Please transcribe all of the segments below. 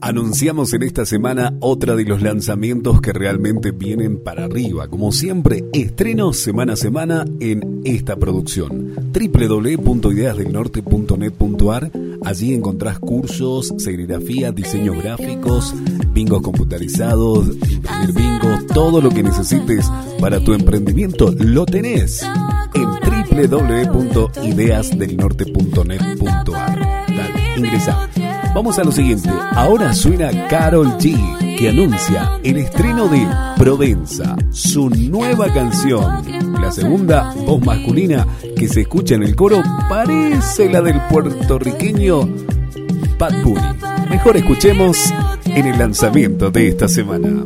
Anunciamos en esta semana otra de los lanzamientos que realmente vienen para arriba. Como siempre, estrenos semana a semana en esta producción. www.ideasdelnorte.net.ar Allí encontrás cursos, serigrafía, diseño gráficos, bingos computarizados, imprimir bingos, todo lo que necesites para tu emprendimiento lo tenés en www.ideasdelnorte.net.ar. Vamos a lo siguiente. Ahora suena Carol G, que anuncia el estreno de Provenza, su nueva canción. La segunda voz masculina que se escucha en el coro parece la del puertorriqueño Pat Bunny. Mejor escuchemos en el lanzamiento de esta semana.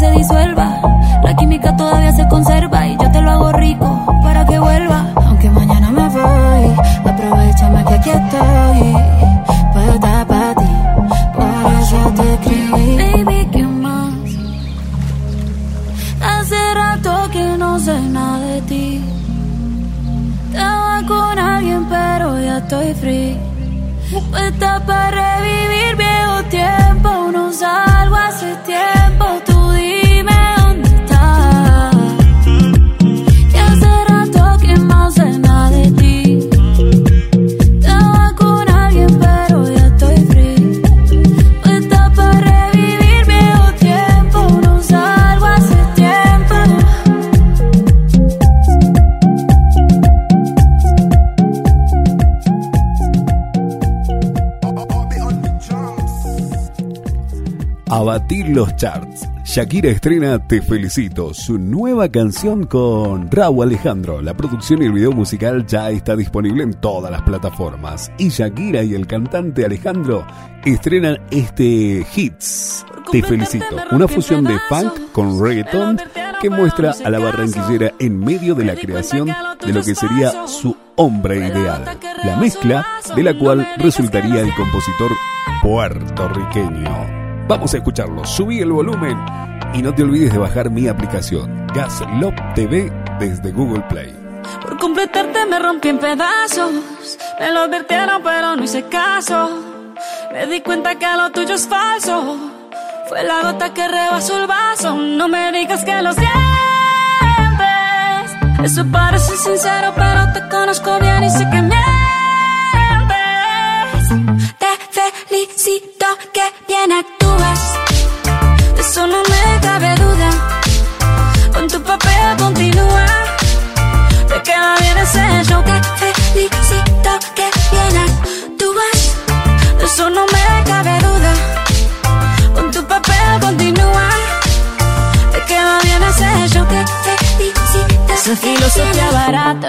se disuelva. La química todavía se conserva. Los charts. Shakira estrena Te Felicito, su nueva canción con Raúl Alejandro. La producción y el video musical ya está disponible en todas las plataformas. Y Shakira y el cantante Alejandro estrenan este hits. Te Felicito, una fusión de funk con reggaeton que muestra a la barranquillera en medio de la creación de lo que sería su hombre ideal. La mezcla de la cual resultaría el compositor puertorriqueño. Vamos a escucharlo. Subí el volumen y no te olvides de bajar mi aplicación Gas Love TV desde Google Play. Por completarte me rompí en pedazos. Me lo advirtieron pero no hice caso. Me di cuenta que lo tuyo es falso. Fue la gota que rebasó el vaso. No me digas que lo sientes. Eso parece sincero, pero te conozco bien y sé que mientes. Te felicito que bien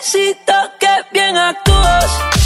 Felicito que bien actúas.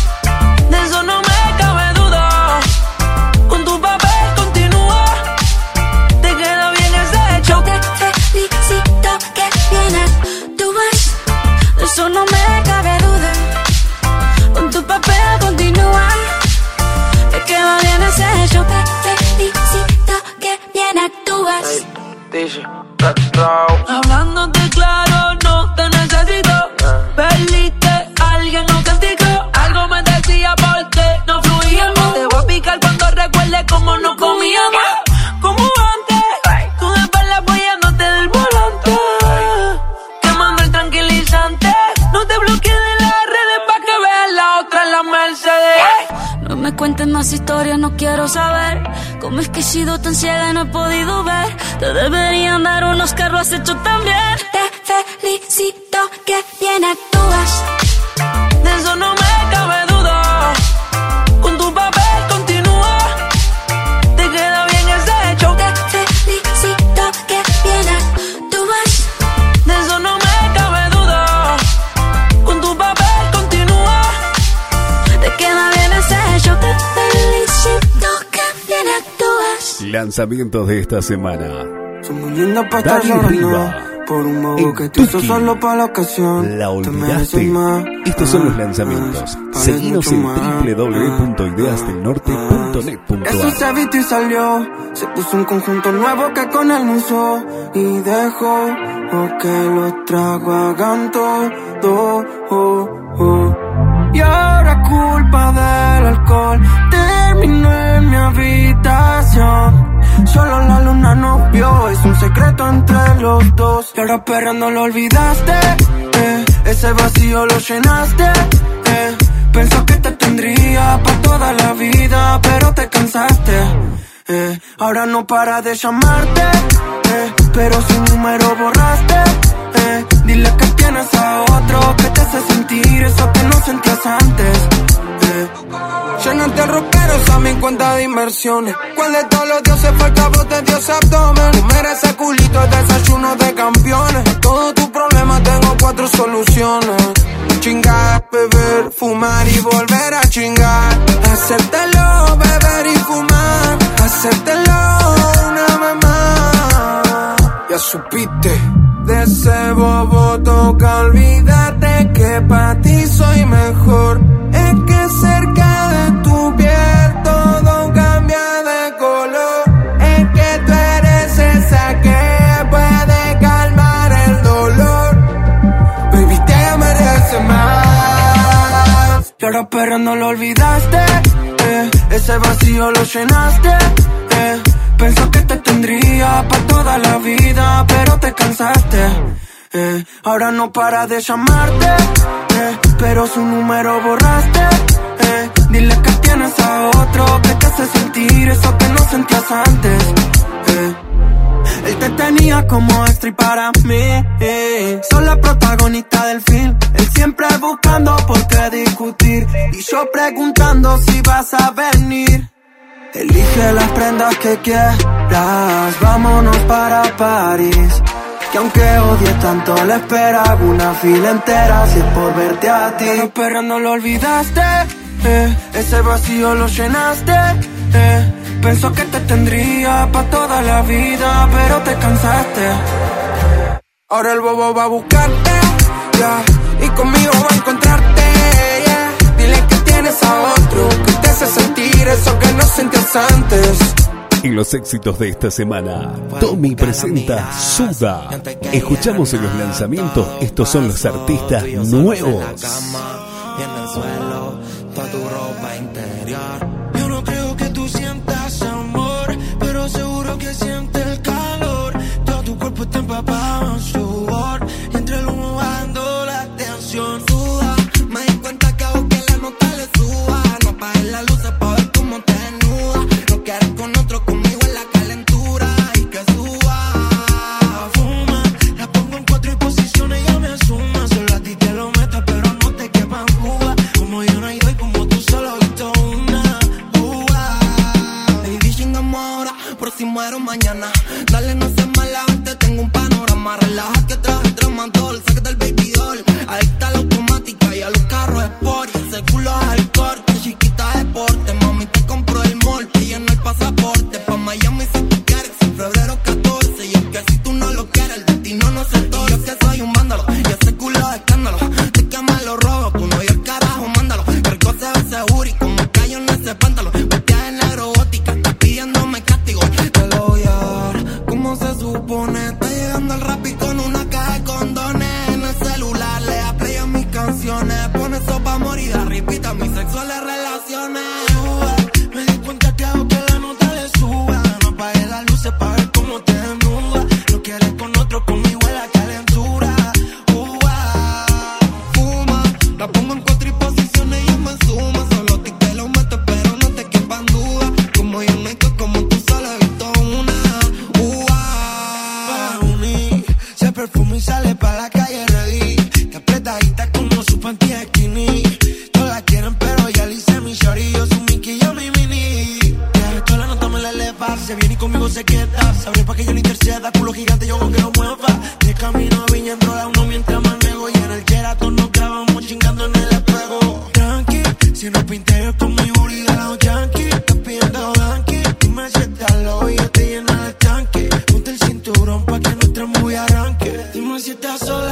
Sido tan ciega y no he podido ver. Te deberían dar unos carros has hecho también. Lanzamientos de esta semana. Somos lindas para estar llorando. Por un En que te hizo solo para la ocasión ¿La Te olvidaste? Estos son los lanzamientos. Seguinos en más, Eso www.ideasdelnorte.net.ar se vistió y salió Se puso un conjunto nuevo que con él no usó Y dejó que los tragos hagan todo oh, oh. Y ahora culpa del alcohol Terminó en mi habitación Solo la luna nos vio Es un secreto entre los dos. Y ahora perreando lo olvidaste eh, Ese vacío lo llenaste eh, Pensó que te tendría pa' toda la vida Pero te cansaste eh, Ahora no para de llamarte eh, Pero su número borraste eh, Dile que tienes a otro Que te hace sentir eso que no sentías antes eh. Llenarte rockeros a mi cuenta de inversiones. ¿Cuál de todos los dioses fue el cabo de Dios abdomen? Tú mereces culito de desayuno de campeones. A Todo tu problema tengo cuatro soluciones. Chingar, beber, fumar y volver a chingar. Hacértelo, beber y fumar. Hacértelo una más. Ya supiste. De ese bobo toca olvídate que pa' ti soy mejor Y ahora pero no lo olvidaste eh, Ese vacío lo llenaste eh, Pensó que te tendría pa' toda la vida Pero te cansaste eh, Ahora no para de llamarte eh, Pero su número borraste eh, Dile que tienes a otro Que te hace sentir eso que no sentías antes eh. Él te tenía como extra y para mí eh, Soy la protagonista del film Él siempre buscando por qué discutir. Y yo preguntando si vas a venir. Elige las prendas que quieras. Vámonos para París. Que aunque odie tanto la espera una fila entera. Si es por verte a ti. Pero perra no lo olvidaste. Eh, Ese vacío lo llenaste. Eh, Pensó que te tendría pa' toda la vida Pero te cansaste. Ahora el bobo va a buscarte Y conmigo va a encontrarte yeah. Dile que tienes a otro Que te hace sentir eso que no sentías antes En los éxitos de esta semana, Tommy presenta Suda. Escuchamos en los lanzamientos, estos son los artistas nuevos. Está llegando el rap y con una caja de condones. En el celular le da mis canciones. Pone sopa morir, repita mis sexuales relaciones. sale sola.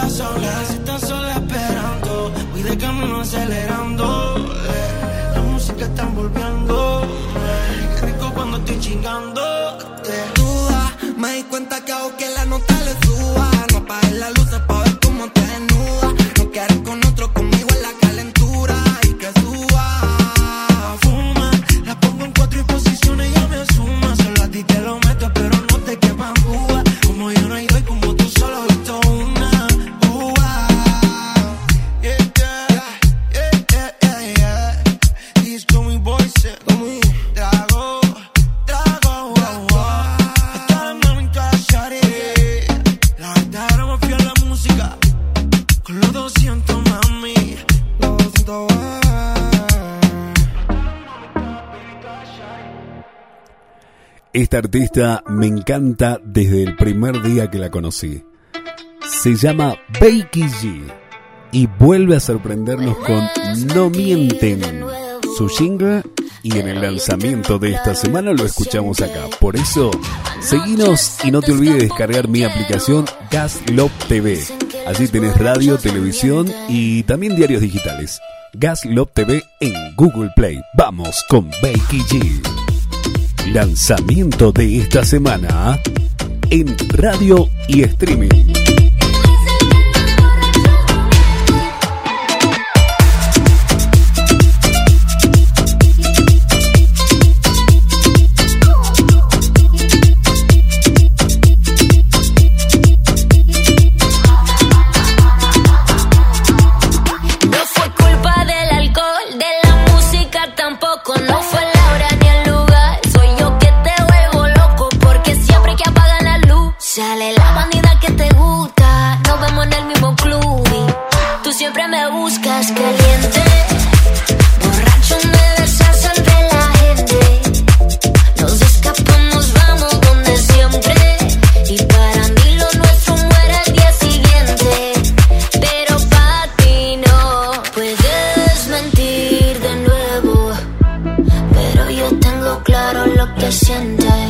Esta artista me encanta desde el primer día que la conocí. Se llama Becky G y vuelve a sorprendernos con No Mienten, su jingle y en el lanzamiento de esta semana lo escuchamos acá. Por eso, seguinos y no te olvides descargar mi aplicación Gas Love TV. Allí tenés radio, televisión y también diarios digitales. Gas Love TV en Google Play. Vamos con Becky G. Lanzamiento de esta semana en radio y streaming. claro lo que sientes.